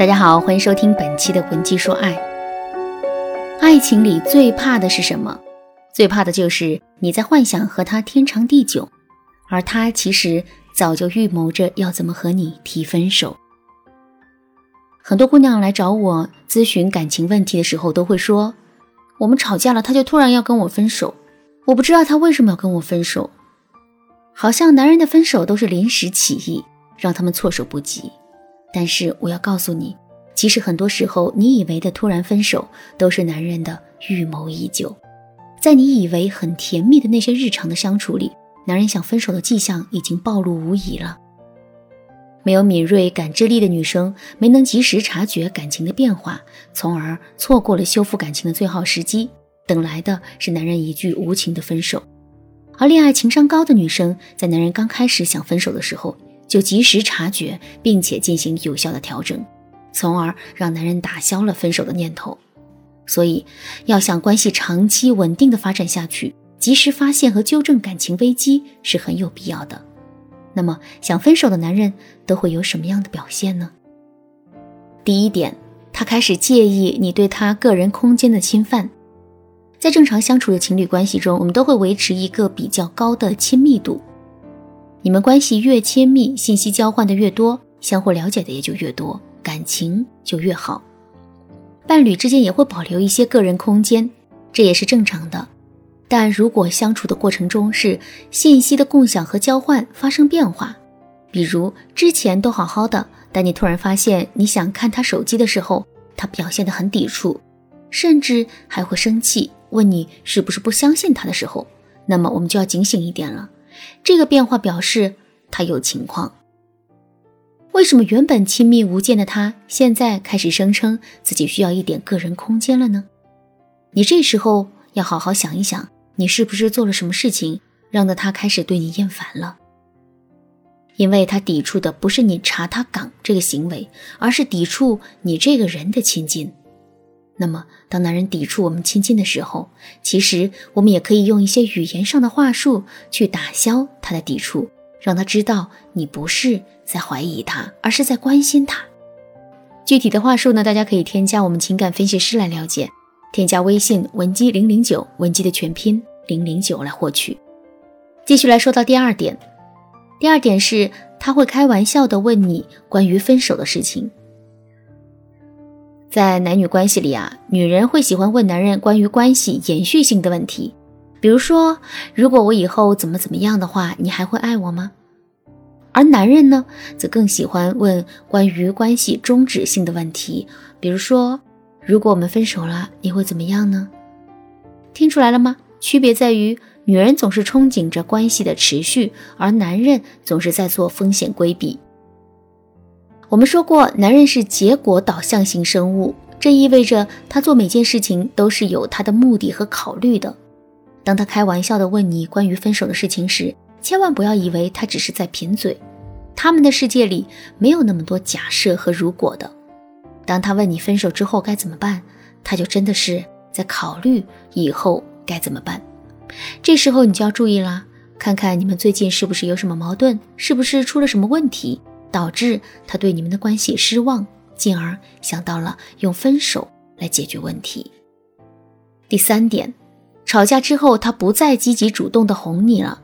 大家好，欢迎收听本期的《文姬说爱》。爱情里最怕的是什么？最怕的就是你在幻想和他天长地久，而他其实早就预谋着要怎么和你提分手。很多姑娘来找我咨询感情问题的时候，都会说：“我们吵架了，他就突然要跟我分手，我不知道他为什么要跟我分手。”好像男人的分手都是临时起意，让他们措手不及。但是我要告诉你，其实很多时候，你以为的突然分手，都是男人的预谋已久。在你以为很甜蜜的那些日常的相处里，男人想分手的迹象已经暴露无遗了。没有敏锐感知力的女生，没能及时察觉感情的变化，从而错过了修复感情的最好时机，等来的是男人一句无情的分手。而恋爱情商高的女生，在男人刚开始想分手的时候，就及时察觉，并且进行有效的调整，从而让男人打消了分手的念头。所以，要想关系长期稳定的发展下去，及时发现和纠正感情危机是很有必要的。那么，想分手的男人都会有什么样的表现呢？第一点，他开始介意你对他个人空间的侵犯。在正常相处的情侣关系中，我们都会维持一个比较高的亲密度。你们关系越亲密，信息交换的越多，相互了解的也就越多，感情就越好。伴侣之间也会保留一些个人空间，这也是正常的。但如果相处的过程中是信息的共享和交换发生变化，比如之前都好好的，但你突然发现你想看他手机的时候，他表现得很抵触，甚至还会生气，问你是不是不相信他的时候，那么我们就要警醒一点了。这个变化表示他有情况。为什么原本亲密无间的他，现在开始声称自己需要一点个人空间了呢？你这时候要好好想一想，你是不是做了什么事情，让得他开始对你厌烦了？因为他抵触的不是你查他岗这个行为，而是抵触你这个人的亲近。那么，当男人抵触我们亲近的时候，其实我们也可以用一些语言上的话术去打消他的抵触，让他知道你不是在怀疑他，而是在关心他。具体的话术呢，大家可以添加我们情感分析师来了解，添加微信文姬零零九，文姬的全拼零零九来获取。继续来说到第二点，第二点是他会开玩笑的问你关于分手的事情。在男女关系里啊，女人会喜欢问男人关于关系延续性的问题，比如说，如果我以后怎么怎么样的话，你还会爱我吗？而男人呢，则更喜欢问关于关系终止性的问题，比如说，如果我们分手了，你会怎么样呢？听出来了吗？区别在于，女人总是憧憬着关系的持续，而男人总是在做风险规避。我们说过，男人是结果导向型生物，这意味着他做每件事情都是有他的目的和考虑的。当他开玩笑的问你关于分手的事情时，千万不要以为他只是在贫嘴。他们的世界里没有那么多假设和如果的。当他问你分手之后该怎么办，他就真的是在考虑以后该怎么办。这时候你就要注意啦，看看你们最近是不是有什么矛盾，是不是出了什么问题。导致他对你们的关系失望，进而想到了用分手来解决问题。第三点，吵架之后他不再积极主动的哄你了。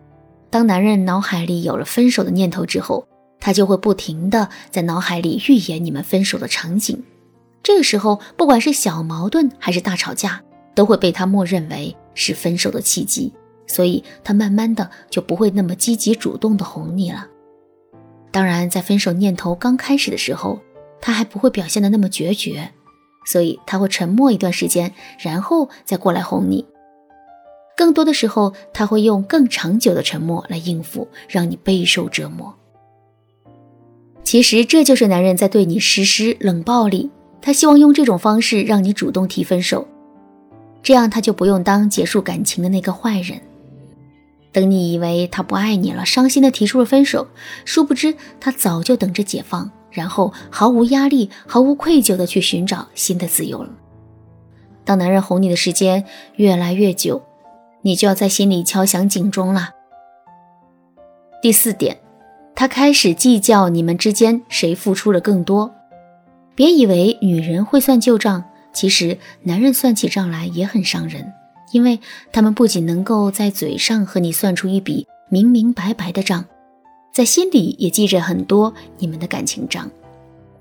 当男人脑海里有了分手的念头之后，他就会不停的在脑海里预演你们分手的场景。这个时候，不管是小矛盾还是大吵架，都会被他默认为是分手的契机，所以他慢慢的就不会那么积极主动的哄你了。当然，在分手念头刚开始的时候，他还不会表现的那么决绝，所以他会沉默一段时间，然后再过来哄你。更多的时候，他会用更长久的沉默来应付，让你备受折磨。其实这就是男人在对你实施冷暴力，他希望用这种方式让你主动提分手，这样他就不用当结束感情的那个坏人。等你以为他不爱你了，伤心的提出了分手，殊不知他早就等着解放，然后毫无压力、毫无愧疚的去寻找新的自由了。当男人哄你的时间越来越久，你就要在心里敲响警钟了。第四点，他开始计较你们之间谁付出了更多。别以为女人会算旧账，其实男人算起账来也很伤人，因为他们不仅能够在嘴上和你算出一笔明明白白的账，在心里也记着很多你们的感情账，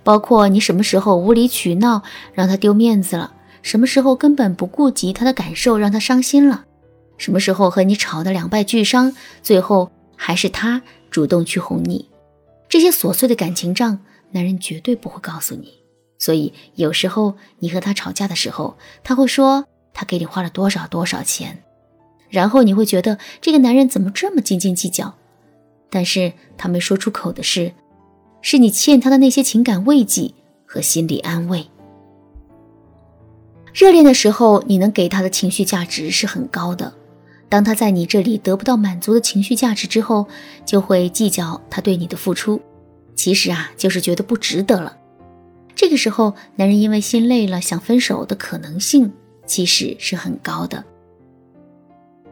包括你什么时候无理取闹让他丢面子了，什么时候根本不顾及他的感受让他伤心了，什么时候和你吵得两败俱伤，最后还是他主动去哄你。这些琐碎的感情账，男人绝对不会告诉你。所以有时候你和他吵架的时候，他会说他给你花了多少多少钱，然后你会觉得这个男人怎么这么斤斤计较？但是他没说出口的是，是你欠他的那些情感慰藉和心理安慰。热恋的时候，你能给他的情绪价值是很高的。当他在你这里得不到满足的情绪价值之后，就会计较他对你的付出，其实啊，就是觉得不值得了。这个时候，男人因为心累了想分手的可能性其实是很高的。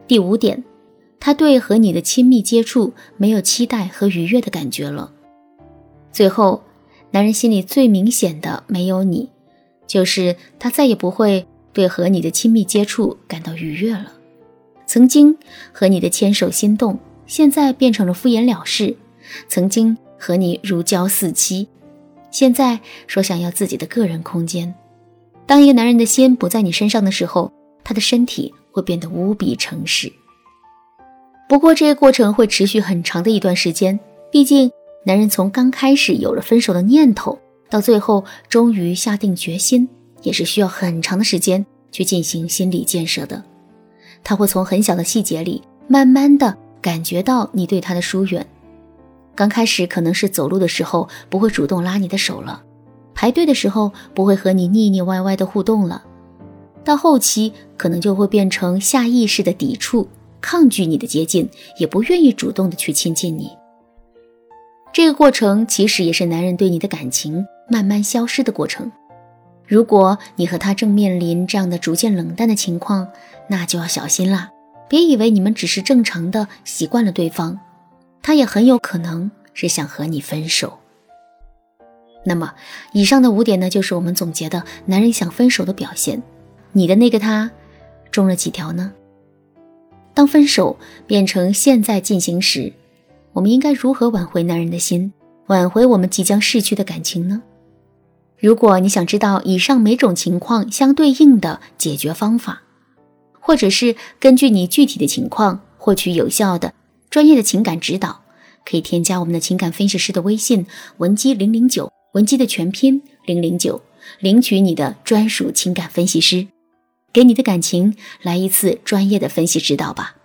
第五点，他对和你的亲密接触没有期待和愉悦的感觉了。最后，男人心里最明显的没有你，就是他再也不会对和你的亲密接触感到愉悦了。曾经和你的牵手心动，现在变成了敷衍了事；曾经和你如胶似漆，现在说想要自己的个人空间。当一个男人的心不在你身上的时候，他的身体会变得无比诚实。不过这个过程会持续很长的一段时间，毕竟男人从刚开始有了分手的念头，到最后终于下定决心，也是需要很长的时间去进行心理建设的。他会从很小的细节里，慢慢的感觉到你对他的疏远。刚开始可能是走路的时候不会主动拉你的手了，排队的时候不会和你腻腻歪歪的互动了，到后期可能就会变成下意识的抵触、抗拒你的接近，也不愿意主动的去亲近你。这个过程其实也是男人对你的感情慢慢消失的过程。如果你和他正面临这样的逐渐冷淡的情况，那就要小心啦！别以为你们只是正常的习惯了对方，他也很有可能是想和你分手。那么，以上的五点呢，就是我们总结的男人想分手的表现。你的那个他中了几条呢？当分手变成现在进行时，我们应该如何挽回男人的心，挽回我们即将逝去的感情呢？如果你想知道以上每种情况相对应的解决方法，或者是根据你具体的情况获取有效的、专业的情感指导，可以添加我们的情感分析师的微信文姬零零九，文姬的全拼零零九，领取你的专属情感分析师，给你的感情来一次专业的分析指导吧。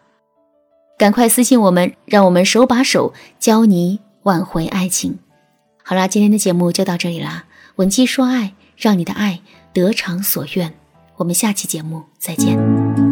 赶快私信我们，让我们手把手教你挽回爱情。好啦，今天的节目就到这里啦，文姬说爱，让你的爱得偿所愿。我们下期节目再见。